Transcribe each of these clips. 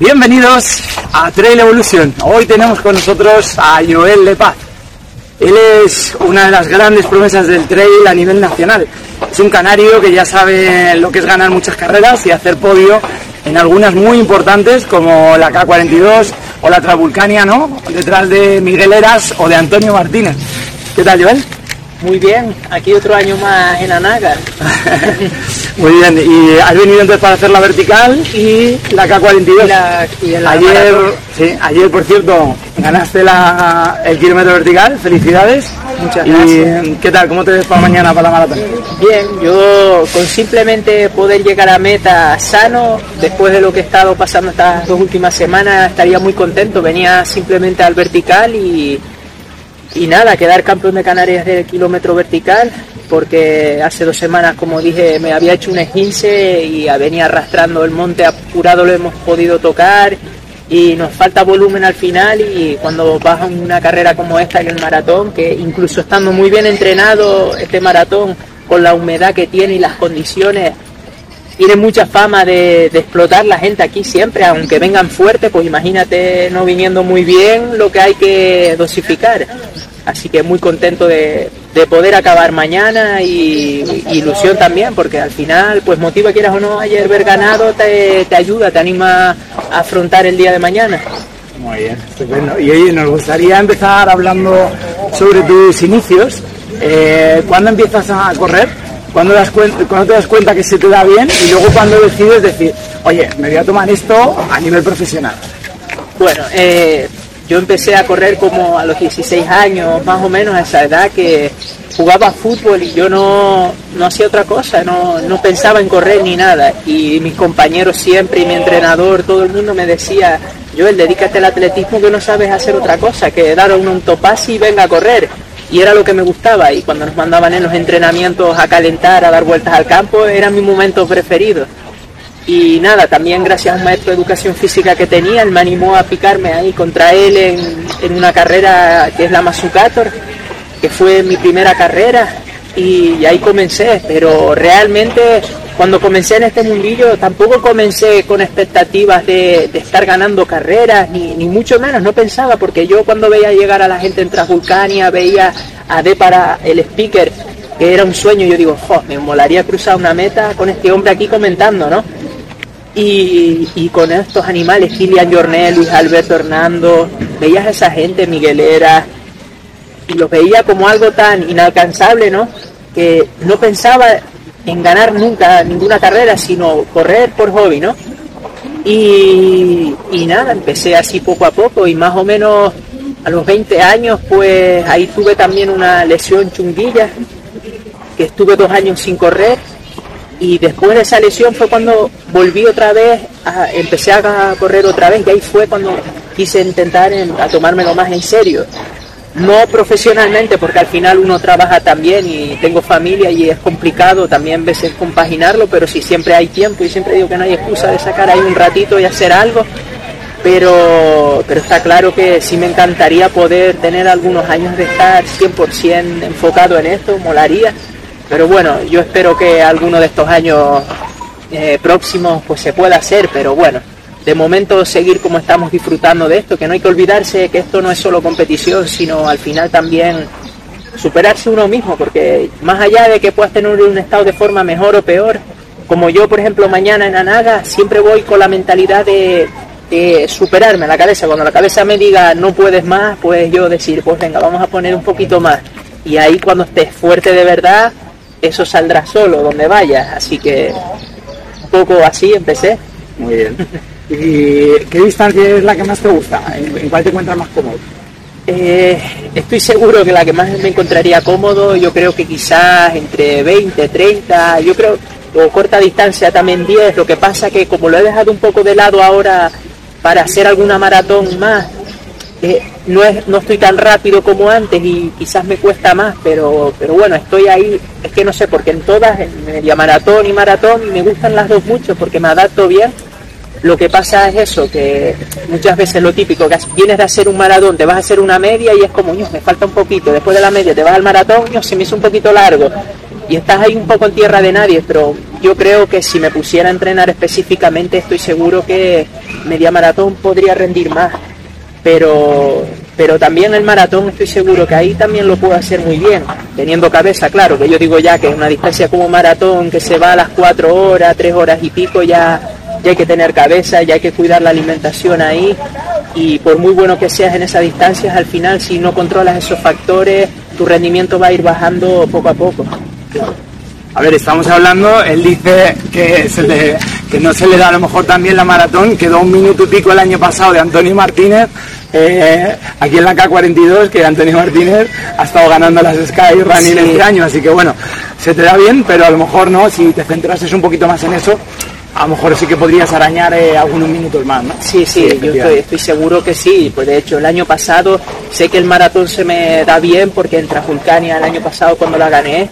Bienvenidos a Trail Evolution. Hoy tenemos con nosotros a Joel de Paz. Él es una de las grandes promesas del trail a nivel nacional. Es un canario que ya sabe lo que es ganar muchas carreras y hacer podio en algunas muy importantes como la K42 o la Travulcania, ¿no? Detrás de Miguel Eras o de Antonio Martínez. ¿Qué tal, Joel? Muy bien, aquí otro año más en Anaga. Muy bien, y has venido entonces para hacer la vertical y la K42. Y la- y la ayer, sí, ayer, por cierto, ganaste la- el kilómetro vertical, felicidades. Muchas ¿Y gracias. qué tal? ¿Cómo te ves para mañana para la maratón? Bien, yo con simplemente poder llegar a meta sano, después de lo que he estado pasando estas dos últimas semanas, estaría muy contento. Venía simplemente al vertical y, y nada, quedar campeón de Canarias del kilómetro vertical, porque hace dos semanas, como dije, me había hecho un esguince y venía arrastrando el monte apurado, lo hemos podido tocar y nos falta volumen al final y cuando vas a una carrera como esta, que el maratón, que incluso estando muy bien entrenado este maratón, con la humedad que tiene y las condiciones, tiene mucha fama de, de explotar la gente aquí siempre, aunque vengan fuertes, pues imagínate no viniendo muy bien lo que hay que dosificar. Así que muy contento de, de poder acabar mañana y, y ilusión también, porque al final, pues motiva quieras o no, ayer ver ganado te, te ayuda, te anima a afrontar el día de mañana. Muy bien, estupendo. Y oye, nos gustaría empezar hablando sobre tus inicios. Eh, ¿Cuándo empiezas a correr? ¿Cuándo, das cuándo te das cuenta que se te da bien? Y luego cuando decides decir, oye, me voy a tomar esto a nivel profesional. Bueno, eh, yo empecé a correr como a los 16 años, más o menos a esa edad que jugaba fútbol y yo no, no hacía otra cosa, no, no pensaba en correr ni nada. Y mis compañeros siempre y mi entrenador, todo el mundo me decía, Joel, dedícate al atletismo que no sabes hacer otra cosa, que dar un autopase y venga a correr. Y era lo que me gustaba y cuando nos mandaban en los entrenamientos a calentar, a dar vueltas al campo, era mi momento preferido. Y nada, también gracias a un maestro de educación física que tenía, él me animó a picarme ahí contra él en, en una carrera que es la Masucator, que fue mi primera carrera y ahí comencé, pero realmente cuando comencé en este mundillo tampoco comencé con expectativas de, de estar ganando carreras, ni, ni mucho menos, no pensaba, porque yo cuando veía llegar a la gente en Transvulcania, veía a D para el speaker, que era un sueño, yo digo, "Jo, me molaría cruzar una meta con este hombre aquí comentando, ¿no? Y, y con estos animales, Kilian Jornet, Luis Alberto Hernando, veías a esa gente, Miguelera, y los veía como algo tan inalcanzable, ¿no? Que no pensaba en ganar nunca ninguna carrera, sino correr por hobby, ¿no? Y, y nada, empecé así poco a poco y más o menos a los 20 años, pues ahí tuve también una lesión chunguilla, que estuve dos años sin correr y después de esa lesión fue cuando volví otra vez, a- empecé a correr otra vez. Y ahí fue cuando quise intentar en- a tomármelo más en serio. No profesionalmente, porque al final uno trabaja también y tengo familia y es complicado también a veces compaginarlo, pero si siempre hay tiempo y siempre digo que no hay excusa de sacar ahí un ratito y hacer algo, pero, pero está claro que sí me encantaría poder tener algunos años de estar 100% enfocado en esto, molaría, pero bueno, yo espero que alguno de estos años eh, próximos pues se pueda hacer, pero bueno, de momento seguir como estamos disfrutando de esto, que no hay que olvidarse que esto no es solo competición, sino al final también superarse uno mismo, porque más allá de que puedas tener un estado de forma mejor o peor, como yo, por ejemplo, mañana en Anaga, siempre voy con la mentalidad de, de superarme la cabeza. Cuando la cabeza me diga no puedes más, pues yo decir, pues venga, vamos a poner un poquito más. Y ahí cuando estés fuerte de verdad, eso saldrá solo donde vayas. Así que un poco así empecé. Muy bien. ¿Y qué distancia es la que más te gusta? ¿En, cuál te encuentras más cómodo? Eh, estoy seguro que la que más me encontraría cómodo, yo creo que quizás entre 20, 30, yo creo, o corta distancia también 10, lo que pasa que como lo he dejado un poco de lado ahora para hacer alguna maratón más, eh, no, es, no estoy tan rápido como antes y quizás me cuesta más, pero, pero bueno, estoy ahí, es que no sé, porque en todas, en media maratón y maratón, me gustan las dos mucho porque me adapto bien. Lo que pasa es eso, que muchas veces lo típico, que vienes de hacer un maratón, te vas a hacer una media y es como, "Ño, me falta un poquito, después de la media te vas al maratón, "Ño, se me hizo un poquito largo. Y estás ahí un poco en tierra de nadie, pero yo creo que si me pusiera a entrenar específicamente, estoy seguro que media maratón podría rendir más, pero, pero también el maratón estoy seguro que ahí también lo puedo hacer muy bien, teniendo cabeza, claro, que yo digo ya que una distancia como maratón que se va a las cuatro horas, tres horas y pico, ya, ya hay que tener cabeza, ya hay que cuidar la alimentación ahí y por muy bueno que seas en esas distancias, al final si no controlas esos factores, tu rendimiento va a ir bajando poco a poco. A ver, estamos hablando, él dice que, que no se le da a lo mejor también la maratón, quedó un minuto y pico el año pasado de Antonio Martínez, eh, aquí en la K42, que Antonio Martínez ha estado ganando las Sky Running este año, así que bueno, se te da bien, pero a lo mejor no, si te centrases un poquito más en eso, a lo mejor sí que podrías arañar eh, algunos minutos más, ¿no? Sí, sí, yo estoy, seguro que sí. Pues de hecho, el año pasado sé que el maratón se me da bien porque en Transvulcania el año pasado cuando la gané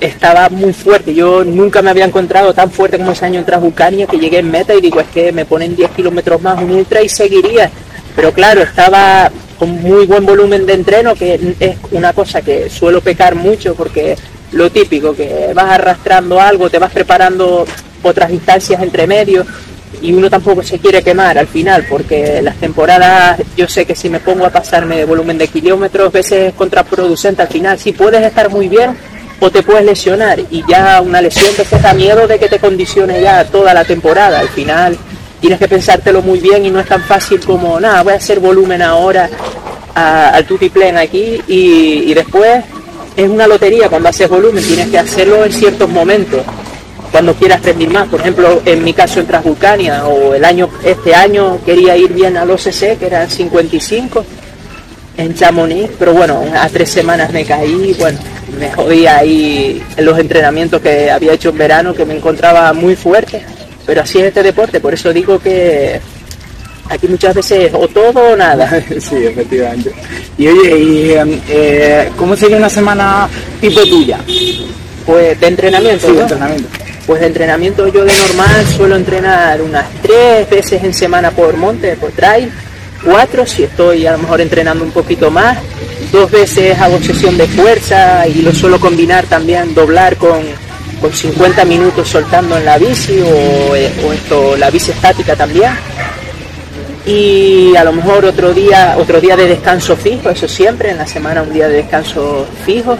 estaba muy fuerte. Yo nunca me había encontrado tan fuerte como ese año en Transvulcania que llegué en meta y digo, es que me ponen 10 kilómetros más un ultra y seguiría. Pero claro, estaba con muy buen volumen de entreno, que es una cosa que suelo pecar mucho porque lo típico, que vas arrastrando algo, te vas preparando otras distancias entre medio y uno tampoco se quiere quemar al final porque las temporadas yo sé que si me pongo a pasarme de volumen de kilómetros veces es contraproducente al final. Si puedes estar muy bien o te puedes lesionar y ya una lesión te da miedo de que te condicione ya toda la temporada. Al final tienes que pensártelo muy bien y no es tan fácil como nada voy a hacer volumen ahora al tutiplén aquí y, y después es una lotería cuando haces volumen tienes que hacerlo en ciertos momentos cuando quieras rendir más. Por ejemplo, en mi caso en Transvulcania o el año, este año quería ir bien al OCC, que eran 55 en Chamonix, pero bueno, a tres semanas me caí, bueno, me jodí ahí en los entrenamientos que había hecho en verano, que me encontraba muy fuerte, pero así es este deporte, por eso digo que aquí muchas veces o todo o nada. Sí, efectivamente. Y oye, ¿y, eh, ¿cómo sería una semana tipo tuya? Pues de entrenamiento. Sí, de entrenamiento. Pues de entrenamiento yo de normal suelo entrenar unas tres veces en semana por monte, por trail, cuatro si estoy a lo mejor entrenando un poquito más, dos veces hago sesión de fuerza y lo suelo combinar también, doblar con, con 50 minutos soltando en la bici o, eh, o esto, la bici estática también. Y a lo mejor otro día, otro día de descanso fijo, eso siempre, en la semana un día de descanso fijo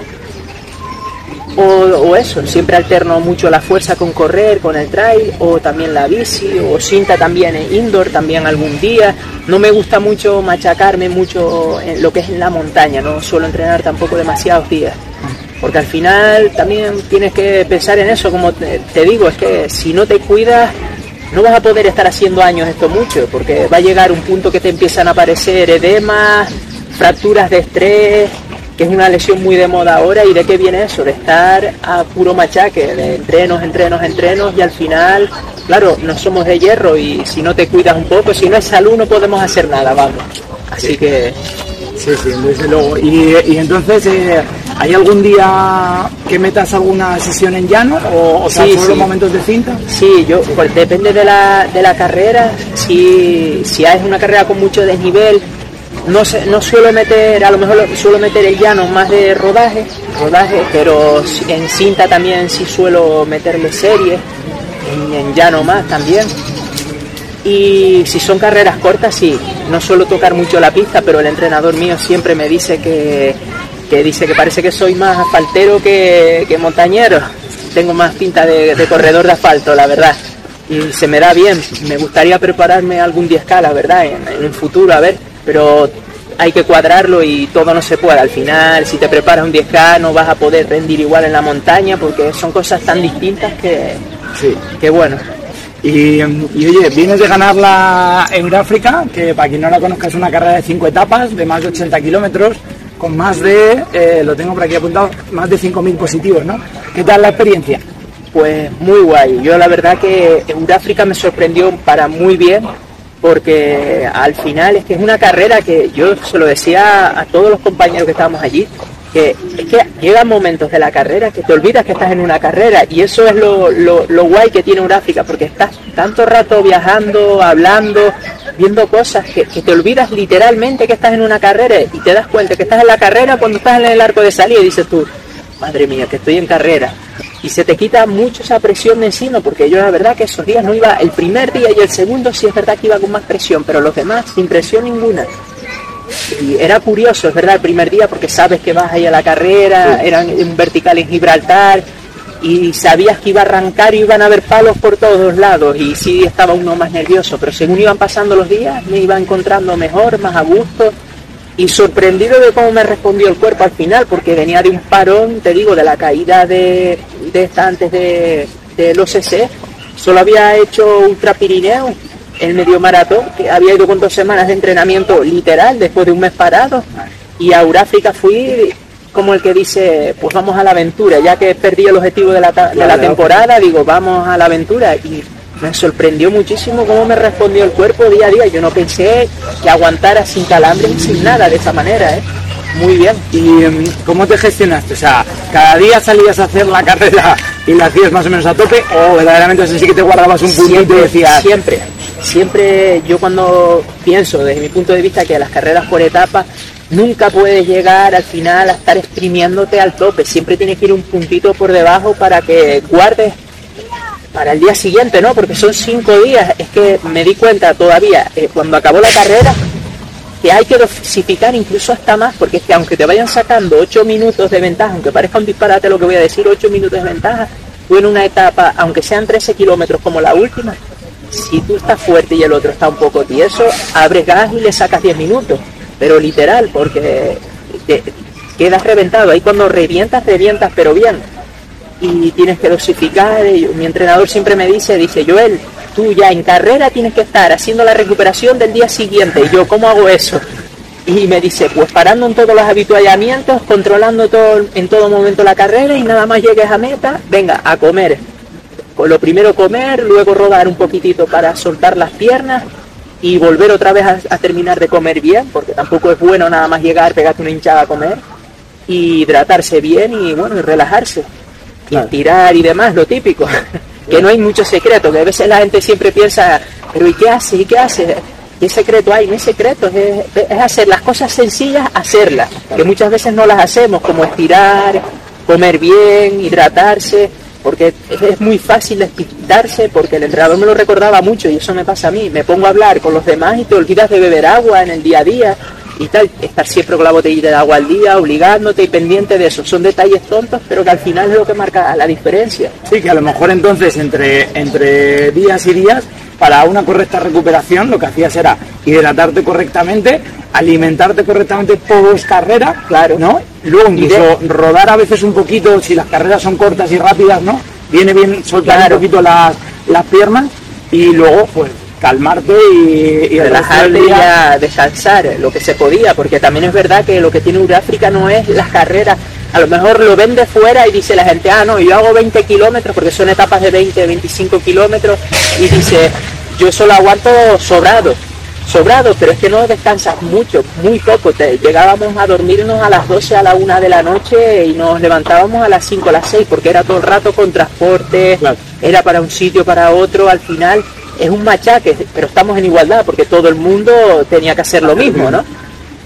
o, eso, siempre alterno mucho la fuerza con correr, con el trail, o también la bici, o cinta también en indoor, también algún día. No me gusta mucho machacarme mucho en lo que es en la montaña, no suelo entrenar tampoco demasiados días. Porque al final también tienes que pensar en eso, como te, te digo, es que si no te cuidas, no vas a poder estar haciendo años esto mucho, porque va a llegar un punto que te empiezan a aparecer edemas, fracturas de estrés, que es una lesión muy de moda ahora y de qué viene eso, de estar a puro machaque, de entrenos, entrenos, entrenos y al final, claro, no somos de hierro y si no te cuidas un poco, si no es salud no podemos hacer nada, vamos. Así que... Sí, sí, desde luego. Y, entonces, eh, ¿hay algún día que metas alguna sesión en llano o, o sí, solo momentos de cinta? Sí, yo, pues depende de la, de la carrera. Si, si hay una carrera con mucho desnivel, no, no suelo meter, a lo mejor suelo meter el llano más de rodaje, rodaje, pero en cinta también sí suelo meterle serie, en, llano más también. Y si son carreras cortas, sí, no suelo tocar mucho la pista, pero el entrenador mío siempre me dice que, dice que parece que soy más asfaltero que, montañero. Tengo más pinta de, corredor de asfalto, la verdad. Y se me da bien. Me gustaría prepararme algún 10K, la verdad, en, en un futuro, a ver pero hay que cuadrarlo y todo no se puede. Al final, si te preparas un 10K, no vas a poder rendir igual en la montaña porque son cosas tan distintas que, sí. que bueno. Y, oye, vienes de ganar la Euráfrica, que para quien no la conozca es una carrera de 5 etapas, de más de 80 kilómetros, con más de, eh, lo tengo por aquí apuntado, más de 5.000 positivos, ¿no? ¿Qué tal la experiencia? Pues muy guay. Yo la verdad que Euráfrica me sorprendió para muy bien porque al final es que es una carrera que yo se lo decía a todos los compañeros que estábamos allí, que es que llegan momentos de la carrera que te olvidas que estás en una carrera y eso es lo, lo, guay que tiene Uráfrica, porque estás tanto rato viajando, hablando, viendo cosas que, que, te olvidas literalmente que estás en una carrera y te das cuenta que estás en la carrera cuando estás en el arco de salida y dices tú, madre mía, que estoy en carrera. Y se te quita mucho esa presión de encima, porque yo la verdad que esos días no iba, el primer día y el segundo sí es verdad que iba con más presión, pero los demás sin presión ninguna. Y era curioso, es verdad, el primer día porque sabes que vas ahí a la carrera, eran un vertical en Gibraltar, y sabías que iba a arrancar y iban a haber palos por todos lados y sí estaba uno más nervioso, pero según iban pasando los días me iba encontrando mejor, más a gusto y sorprendido de cómo me respondió el cuerpo al final, porque venía de un parón, te digo, de la caída de, de esta antes de, de los CC, solo había hecho Ultra Pirineo, el medio maratón, que había ido con dos semanas de entrenamiento literal después de un mes parado, y a Uráfrica fui como el que dice, pues vamos a la aventura, ya que perdí el objetivo de la, de la temporada, digo, vamos a la aventura y me sorprendió muchísimo cómo me respondió el cuerpo día a día. Yo no pensé que aguantara sin calambres y sin nada de esa manera, ¿eh? Muy bien. ¿Y em, cómo te gestionaste? O sea, ¿cada día salías a hacer la carrera y la hacías más o menos a tope? ¿O verdaderamente así que te guardabas un puntito y decías... Siempre, siempre yo cuando pienso desde mi punto de vista que las carreras por etapas nunca puedes llegar al final a estar exprimiéndote al tope, siempre tienes que ir un puntito por debajo para que guardes para el día siguiente, ¿no? Porque son cinco días, es que me di cuenta todavía, eh, cuando acabó la carrera, que hay que dosificar incluso hasta más, porque es que aunque te vayan sacando ocho minutos de ventaja, aunque parezca un disparate lo que voy a decir, ocho minutos de ventaja, tú en una etapa, aunque sean 13 kilómetros como la última, si tú estás fuerte y el otro está un poco tieso, abres gas y le sacas 10 minutos pero literal, porque te quedas reventado. Ahí cuando revientas, revientas, pero bien. Y tienes que dosificar. mi entrenador siempre me dice, dice, Joel, tú ya en carrera tienes que estar haciendo la recuperación del día siguiente. Y yo, ¿cómo hago eso? Y me dice, pues parando en todos los habituallamientos, controlando todo, en todo momento la carrera y nada más llegues a meta, venga, a comer. Lo primero comer, luego rodar un poquitito para soltar las piernas y volver otra vez a, terminar de comer bien, porque tampoco es bueno nada más llegar, pegarte una hinchada a comer, y hidratarse bien y bueno, y relajarse, y tirar y demás, lo típico, que no hay mucho secreto, que a veces la gente siempre piensa, pero ¿y qué hace? ¿Y qué hace? ¿Qué secreto hay? No hay secreto, es, es hacer las cosas sencillas, hacerlas, que muchas veces no las hacemos, como estirar, comer bien, hidratarse, porque es muy fácil despistarse, porque el entrenador me lo recordaba mucho y eso me pasa a mí. Me pongo a hablar con los demás y te olvidas de beber agua en el día a día y tal. Estar siempre con la botellita de agua al día, obligándote y pendiente de eso. Son detalles tontos, pero que al final es lo que marca la diferencia. Sí, que a lo mejor entonces entre, entre días y días, para una correcta recuperación, lo que hacías era hidratarte correctamente, alimentarte correctamente post carrera, claro, ¿no? Luego incluso rodar a veces un poquito, si las carreras son cortas y rápidas, ¿no? Viene bien soltar un poquito las, las piernas y luego pues calmarte y, relajarte y a descansar lo que se podía, porque también es verdad que lo que tiene Uráfrica no es las carreras, a lo mejor lo vende fuera y dice la gente, ah, no, yo hago 20 kilómetros, porque son etapas de 20, 25 kilómetros, y dice, yo solo aguanto sobrado, sobrado, pero es que no descansas mucho, muy poco. Te, llegábamos a dormirnos a las 12, a la 1 de la noche y nos levantábamos a las 5, a las 6, porque era todo el rato con transporte, era para un sitio, para otro, al final es un machaque, pero estamos en igualdad, porque todo el mundo tenía que hacer lo mismo, ¿no?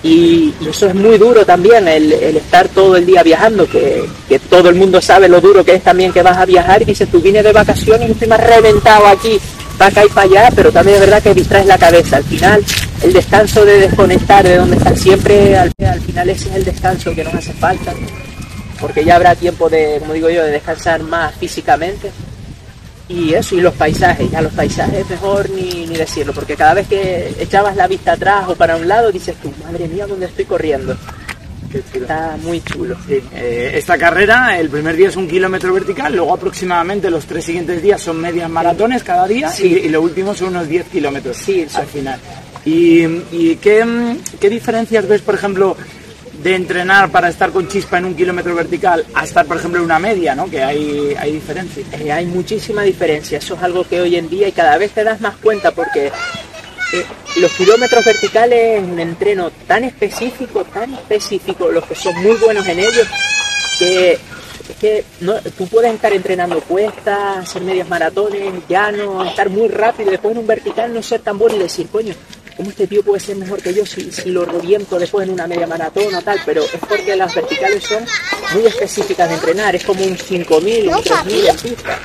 Y, eso es muy duro también, el, estar todo el día viajando, que, todo el mundo sabe lo duro que es también que vas a viajar y dices, tú vienes de vacaciones y estoy más reventado aquí va acá y para allá, pero también es verdad que distraes la cabeza. Al final, el descanso de desconectar de donde estás siempre, al, final ese es el descanso que nos hace falta, porque ya habrá tiempo de, como digo yo, de descansar más físicamente. Y eso, y los paisajes, ya los paisajes mejor ni, ni decirlo, porque cada vez que echabas la vista atrás o para un lado, dices tú, madre mía, ¿dónde estoy corriendo? Está muy chulo. Eh, esta carrera, el primer día es un kilómetro vertical, luego aproximadamente los tres siguientes días son medias maratones cada día y, lo último son unos 10 kilómetros sí, al final. ¿Y, qué, qué, diferencias ves, por ejemplo, de entrenar para estar con chispa en un kilómetro vertical a estar, por ejemplo, en una media, ¿no? Que hay, hay diferencia. Eh, hay muchísima diferencia. Eso es algo que hoy en día y cada vez te das más cuenta porque eh, los kilómetros verticales es un entreno tan específico, tan específico, los que son muy buenos en ellos, que, que no, tú puedes estar entrenando cuestas, hacer medias maratones, llano, estar muy rápido, después en un vertical no ser tan bueno y decir, coño, ¿cómo este tío puede ser mejor que yo si, si lo reviento después en una media maratón o tal? Pero es porque las verticales son muy específicas de entrenar, es como un 5000, un 3000 en pista.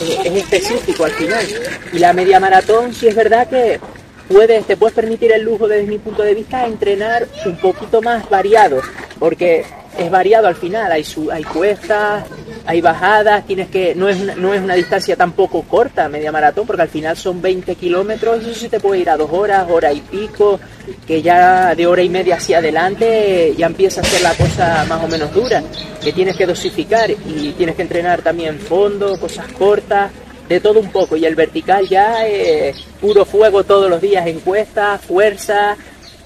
Eh, es específico al final. Y la media maratón sí es verdad que puedes, te puedes permitir el lujo desde mi punto de vista entrenar un poquito más variado, porque es variado al final, hay, su, hay cuestas, hay bajadas, tienes que, no es, una, no es una distancia tampoco corta, media maratón, porque al final son 20 kilómetros, eso sí te puede ir a dos horas, hora y pico, que ya de hora y media hacia adelante ya empieza a ser la cosa más o menos dura, que tienes que dosificar y tienes que entrenar también fondo, cosas cortas, de todo un poco, y el vertical ya es puro fuego todos los días, encuesta, fuerza,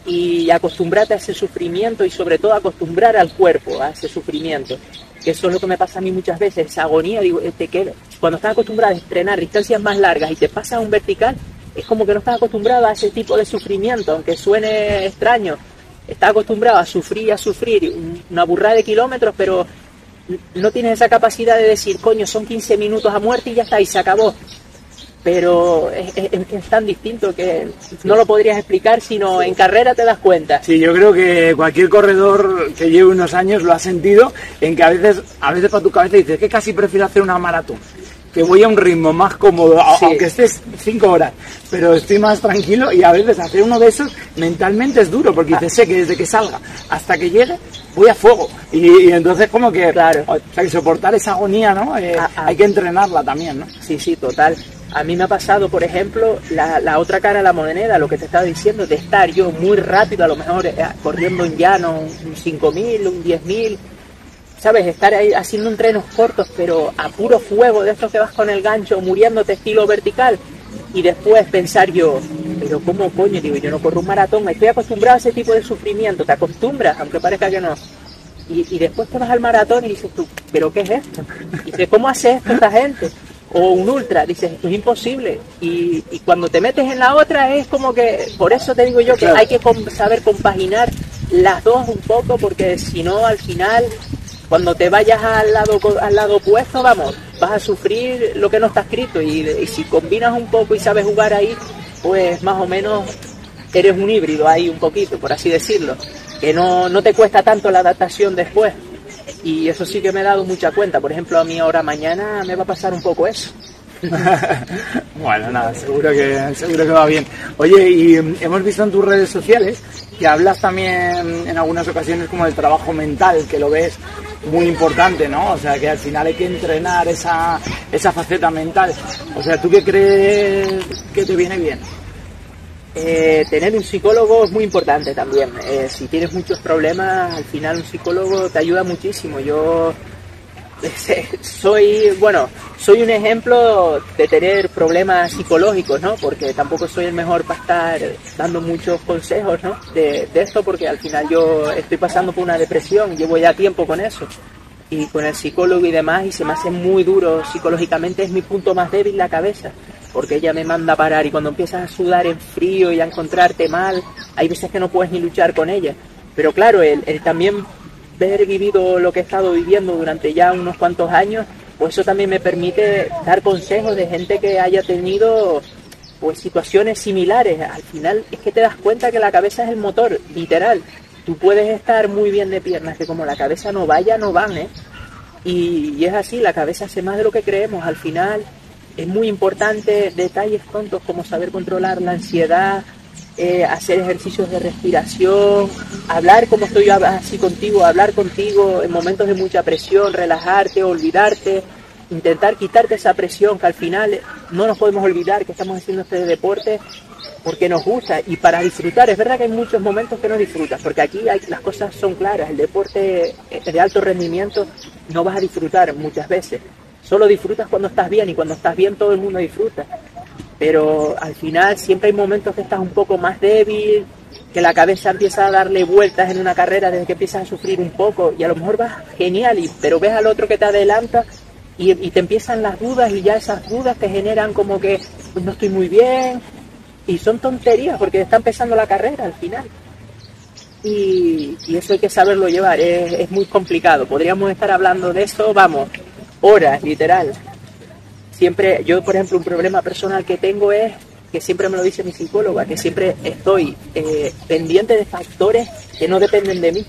y acostumbrarte a ese sufrimiento y sobre todo acostumbrar al cuerpo a ese sufrimiento eso es lo que me pasa a mí muchas veces, esa agonía, digo, te queda. Cuando estás acostumbrado a entrenar distancias más largas y te pasas un vertical, es como que no estás acostumbrado a ese tipo de sufrimiento, aunque suene extraño. Estás acostumbrado a sufrir y a sufrir una burrada de kilómetros, pero no tienes esa capacidad de decir, coño, son 15 minutos a muerte y ya está, y se acabó pero es, es, tan distinto que no lo podrías explicar, sino en carrera te das cuenta. Sí, yo creo que cualquier corredor que lleve unos años lo ha sentido, en que a veces, a veces para tu cabeza dices que casi prefiero hacer una maratón que voy a un ritmo más cómodo, aunque estés cinco horas, pero estoy más tranquilo y a veces hacer uno de esos mentalmente es duro, porque te sé que desde que salga hasta que llegue voy a fuego. Y, entonces como que, claro. o sea, que soportar esa agonía, ¿no? Eh, ah, ah. hay que entrenarla también, ¿no? Sí, sí, total. A mí me ha pasado, por ejemplo, la, la, otra cara de la moneda, lo que te estaba diciendo, de estar yo muy rápido, a lo mejor eh, corriendo en llano, un 5.000, un 10.000, ¿sabes? Estar ahí haciendo entrenos cortos, pero a puro fuego, de estos que vas con el gancho, muriéndote estilo vertical, y después pensar yo, pero ¿cómo coño? Digo, yo no corro un maratón, estoy acostumbrado a ese tipo de sufrimiento, te acostumbras, aunque parezca que no. Y, y después te vas al maratón y dices tú, ¿pero qué es esto? Y dices, ¿cómo hace esto esta gente? O un ultra, dices, esto es imposible. Y, y, cuando te metes en la otra es como que, por eso te digo yo que hay que saber compaginar las dos un poco, porque si no, al final, cuando te vayas al lado, al lado opuesto, vamos, vas a sufrir lo que no está escrito. Y, y si combinas un poco y sabes jugar ahí, pues más o menos eres un híbrido ahí un poquito, por así decirlo, que no, no te cuesta tanto la adaptación después. Y eso sí que me he dado mucha cuenta. Por ejemplo, a mí ahora mañana me va a pasar un poco eso. bueno, nada, seguro que, seguro que va bien. Oye, y mm, hemos visto en tus redes sociales que hablas también en algunas ocasiones como del trabajo mental, que lo ves muy importante, ¿no? O sea, que al final hay que entrenar esa, esa faceta mental. O sea, ¿tú qué crees que te viene bien? Eh, tener un psicólogo es muy importante también. Eh, si tienes muchos problemas, al final un psicólogo te ayuda muchísimo. Yo soy, bueno, soy un ejemplo de tener problemas psicológicos, ¿no? Porque tampoco soy el mejor para estar dando muchos consejos, ¿no? De esto, porque al final yo estoy pasando por una depresión, llevo ya tiempo con eso. Y con el psicólogo y demás, y se me hace muy duro psicológicamente, es mi punto más débil la cabeza porque ella me manda a parar y cuando empiezas a sudar en frío y a encontrarte mal, hay veces que no puedes ni luchar con ella. Pero claro, el, también ver vivido lo que he estado viviendo durante ya unos cuantos años, pues eso también me permite dar consejos de gente que haya tenido pues situaciones similares. Al final es que te das cuenta que la cabeza es el motor, literal. Tú puedes estar muy bien de piernas, que como la cabeza no vaya, no van, ¿eh? Y es así, la cabeza hace más de lo que creemos. Al final es muy importante detalles tontos como saber controlar la ansiedad, eh, hacer ejercicios de respiración, hablar como estoy así contigo, hablar contigo en momentos de mucha presión, relajarte, olvidarte, intentar quitarte esa presión que al final no nos podemos olvidar que estamos haciendo este deporte porque nos gusta y para disfrutar. Es verdad que hay muchos momentos que no disfrutas, porque aquí las cosas son claras. El deporte de alto rendimiento no vas a disfrutar muchas veces. Solo disfrutas cuando estás bien y cuando estás bien todo el mundo disfruta. Pero al final siempre hay momentos que estás un poco más débil, que la cabeza empieza a darle vueltas en una carrera desde que empiezas a sufrir un poco y a lo mejor vas genial, y, pero ves al otro que te adelanta y, te empiezan las dudas y ya esas dudas te generan como que pues no estoy muy bien y son tonterías porque está empezando la carrera al final. Y, eso hay que saberlo llevar, es, es muy complicado. Podríamos estar hablando de eso, vamos, horas, literal. Siempre, yo por ejemplo, un problema personal que tengo es que siempre me lo dice mi psicóloga, que siempre estoy eh, pendiente de factores que no dependen de mí.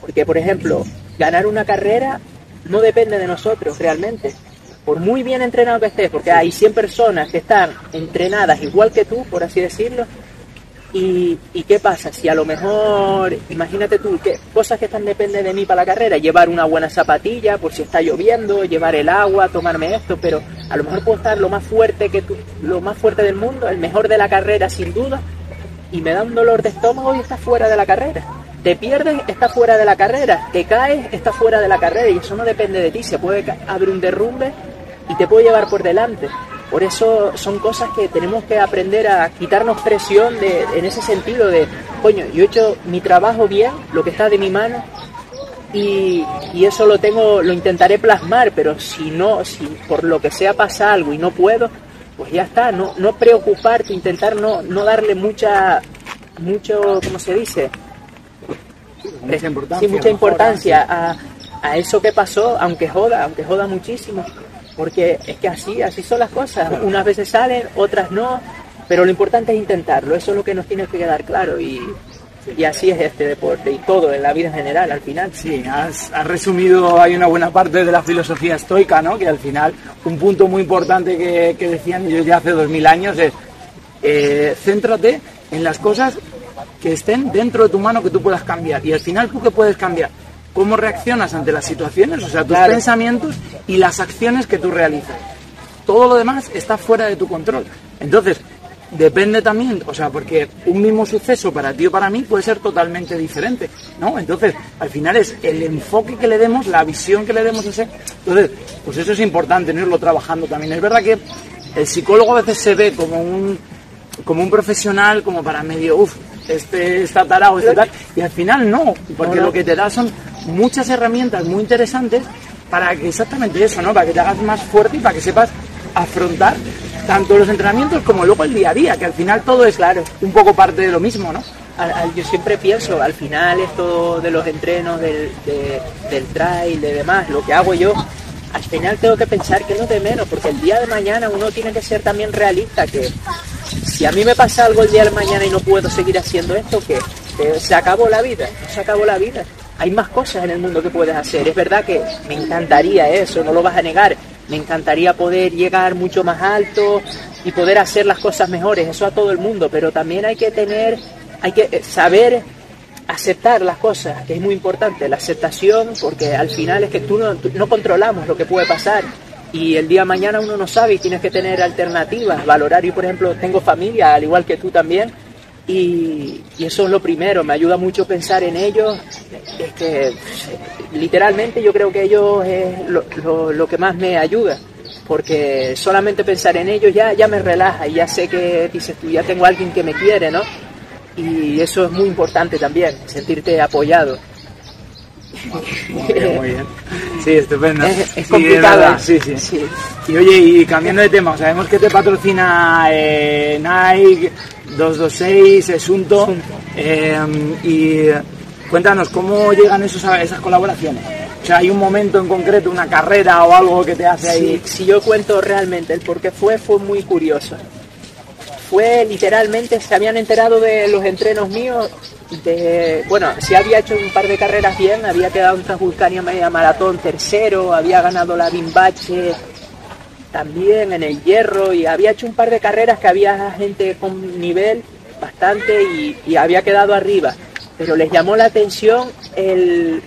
Porque, por ejemplo, ganar una carrera no depende de nosotros realmente. Por muy bien entrenado que estés, porque hay 100 personas que están entrenadas igual que tú, por así decirlo, y, qué pasa? Si a lo mejor, imagínate tú, ¿qué cosas que están dependen de mí para la carrera, llevar una buena zapatilla por si está lloviendo, llevar el agua, tomarme esto, pero a lo mejor puedo estar lo más fuerte que tú, lo más fuerte del mundo, el mejor de la carrera sin duda, y me da un dolor de estómago y está fuera de la carrera. Te pierdes, está fuera de la carrera. Te caes, está fuera de la carrera. Y eso no depende de ti. Se puede haber un derrumbe y te puede llevar por delante. Por eso son cosas que tenemos que aprender a quitarnos presión de, en ese sentido de, coño, yo he hecho mi trabajo bien, lo que está de mi mano, y, eso lo tengo, lo intentaré plasmar, pero si no, si por lo que sea pasa algo y no puedo, pues ya está, no, no preocuparte, intentar no, no darle mucha, mucho, ¿cómo se dice? Mucha importancia, sí, mucha importancia a, a eso que pasó, aunque joda, aunque joda muchísimo porque es que así, así son las cosas. Unas veces salen, otras no, pero lo importante es intentarlo, eso es lo que nos tiene que quedar claro y, y así es este deporte y todo en la vida en general al final. Sí, has, resumido, hay una buena parte de la filosofía estoica, ¿no? Que al final un punto muy importante que, que decían ellos ya hace dos mil años es eh, céntrate en las cosas que estén dentro de tu mano que tú puedas cambiar y al final tú que puedes cambiar cómo reaccionas ante las situaciones, o sea, tus pensamientos y las acciones que tú realizas. Todo lo demás está fuera de tu control. Entonces, depende también, o sea, porque un mismo suceso para ti o para mí puede ser totalmente diferente, ¿no? Entonces, al final es el enfoque que le demos, la visión que le demos a ese. Entonces, pues eso es importante, irlo trabajando también. Es verdad que el psicólogo a veces se ve como un, como un profesional, como para medio, uff, este está tarado, este tal, y al final no, porque lo que te da son muchas herramientas muy interesantes para que exactamente eso, ¿no? Para que te hagas más fuerte y para que sepas afrontar tanto los entrenamientos como luego el día a día, que al final todo es claro, un poco parte de lo mismo, ¿no? yo siempre pienso, al final esto de los entrenos, del, del trail, de demás, lo que hago yo, al final tengo que pensar que no de menos, porque el día de mañana uno tiene que ser también realista, que si a mí me pasa algo el día de mañana y no puedo seguir haciendo esto, que se acabó la vida, se acabó la vida hay más cosas en el mundo que puedes hacer. Es verdad que me encantaría eso, no lo vas a negar. Me encantaría poder llegar mucho más alto y poder hacer las cosas mejores, eso a todo el mundo, pero también hay que tener, hay que saber aceptar las cosas, que es muy importante, la aceptación, porque al final es que tú no controlamos lo que puede pasar y el día de mañana uno no sabe y tienes que tener alternativas, valorar. Yo, por ejemplo, tengo familia, al igual que tú también, y, eso es lo primero, me ayuda mucho pensar en ellos. Es que literalmente yo creo que ellos es lo, lo, que más me ayuda, porque solamente pensar en ellos ya, ya me relaja y ya sé que dices tú, ya tengo alguien que me quiere, ¿no? Y eso es muy importante también, sentirte apoyado. Muy bien. Sí, estupendo. Es, complicado. sí, sí, Y oye, y cambiando de tema, sabemos que te patrocina eh, Nike, 226, Asunto. Eh, y cuéntanos, ¿cómo llegan esos, esas colaboraciones? O sea, ¿hay un momento en concreto, una carrera o algo que te hace ahí? si yo cuento realmente el por qué fue, fue muy curioso. Fue literalmente, se habían enterado de los entrenos míos, de, bueno, si había hecho un par de carreras bien, había quedado en Transvulcania Media Maratón tercero, había ganado la Bimbache también en el hierro y había hecho un par de carreras que había gente con nivel bastante y, había quedado arriba. Pero les llamó la atención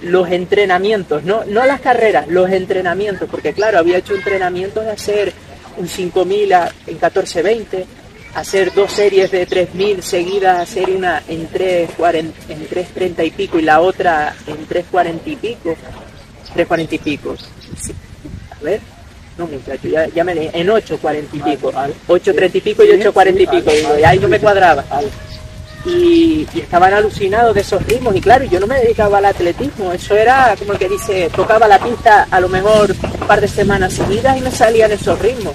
los entrenamientos, ¿no? no las carreras, los entrenamientos, porque claro, había hecho entrenamientos de hacer un 5000 en 14.20, hacer dos series de 3000 seguidas, hacer una en 3.40 en 3.30 y pico y la otra en 3.40 y pico, 3.40 y pico. A ver, no muchacho, ya, ya me leí, en 8.40 y pico, 8.30 y pico y 8.40 y pico, y ahí no me cuadraba. Y, estaban alucinados de esos ritmos y claro, yo no me dedicaba al atletismo, eso era como el que dice, tocaba la pista a lo mejor un par de semanas seguidas y me salían esos ritmos,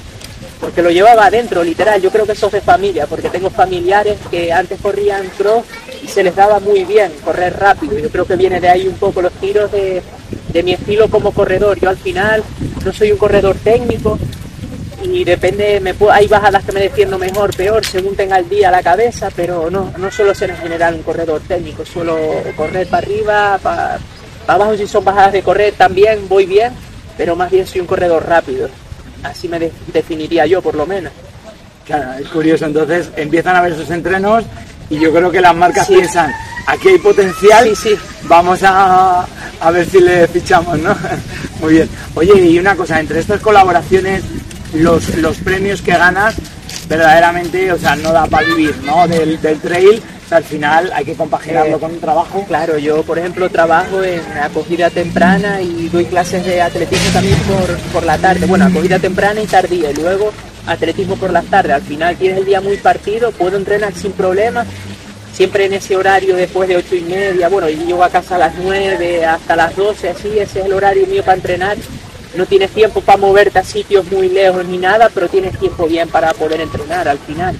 porque lo llevaba adentro, literal, yo creo que eso es de familia, porque tengo familiares que antes corrían cross y se les daba muy bien correr rápido, yo creo que viene de ahí un poco los tiros de, de mi estilo como corredor. Yo al final no soy un corredor técnico y depende, me hay bajadas que me defiendo mejor, peor, según tenga el día la cabeza, pero no, no suelo ser en general un corredor técnico, suelo correr para arriba, para, abajo. Si son bajadas de correr también voy bien, pero más bien soy un corredor rápido, así me definiría yo por lo menos. Claro, es curioso, entonces empiezan a ver esos entrenos y yo creo que las marcas piensan, aquí hay potencial, sí, sí. vamos a, a ver si le fichamos, ¿no? Muy bien. Oye, y una cosa, entre estas colaboraciones los, los premios que ganas verdaderamente, o sea, no da para vivir, ¿no? Del, del trail, al final hay que compaginarlo con un trabajo. Claro, yo por ejemplo trabajo en acogida temprana y doy clases de atletismo también por, por la tarde. Bueno, acogida temprana y tardía, y luego atletismo por las tardes. Al final tienes el día muy partido, puedo entrenar sin problemas, siempre en ese horario después de ocho y media, bueno, y llego a casa a las 9 hasta las 12, así, ese es el horario mío para entrenar no tienes tiempo para moverte a sitios muy lejos ni nada, pero tienes tiempo bien para poder entrenar al final.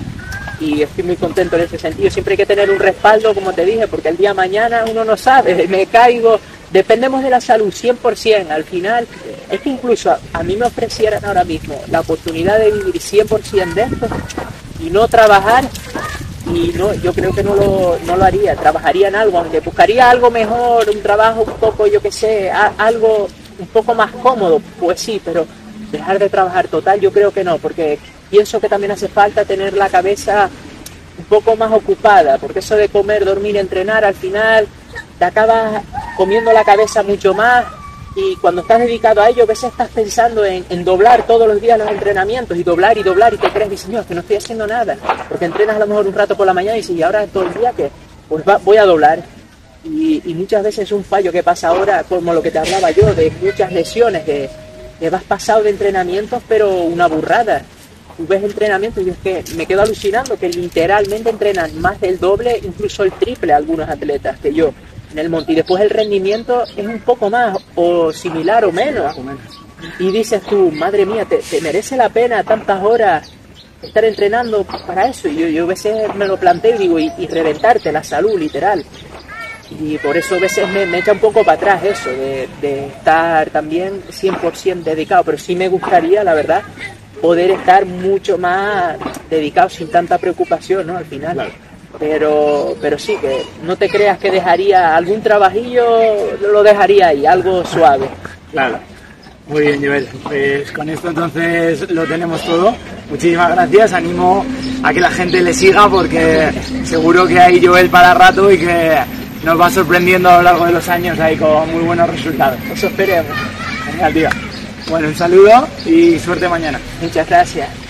Y estoy muy contento en ese sentido. Siempre hay que tener un respaldo, como te dije, porque el día de mañana uno no sabe, me caigo, dependemos de la salud 100%. Al final, es que incluso a, mí me ofrecieran ahora mismo la oportunidad de vivir 100% de esto y no trabajar, y no, yo creo que no lo, no lo haría, trabajaría en algo, aunque buscaría algo mejor, un trabajo un poco, yo qué sé, algo un poco más cómodo, pues sí, pero dejar de trabajar total yo creo que no, porque pienso que también hace falta tener la cabeza un poco más ocupada, porque eso de comer, dormir, entrenar, al final te acabas comiendo la cabeza mucho más y cuando estás dedicado a ello, a veces estás pensando en, doblar todos los días los entrenamientos y doblar y doblar y te crees, dices, no, que no estoy haciendo nada, porque entrenas a lo mejor un rato por la mañana y dices, y ahora todo el día que pues voy a doblar y, muchas veces es un fallo que pasa ahora, como lo que te hablaba yo, de muchas lesiones, que, vas pasado de entrenamientos, pero una burrada. Tú ves entrenamientos y es que me quedo alucinando que literalmente entrenan más del doble, incluso el triple algunos atletas que yo en el monte. Y después el rendimiento es un poco más, o similar o menos. Y dices tú, madre mía, ¿te, merece la pena tantas horas estar entrenando para eso? Y yo, yo a veces me lo planteo y digo, y, y reventarte la salud, literal y por eso a veces me, echa un poco para atrás eso, de, estar también 100% dedicado, pero sí me gustaría, la verdad, poder estar mucho más dedicado sin tanta preocupación, ¿no? Al final. Pero, pero sí, que no te creas que dejaría algún trabajillo, lo dejaría ahí, algo suave. Claro. Muy bien, Joel. Pues con esto entonces lo tenemos todo. Muchísimas gracias. Animo a que la gente le siga porque seguro que hay Joel para rato y que nos va sorprendiendo a lo largo de los años ahí con muy buenos resultados. Eso esperemos. Genial, tío. Bueno, un saludo y suerte mañana. Muchas gracias.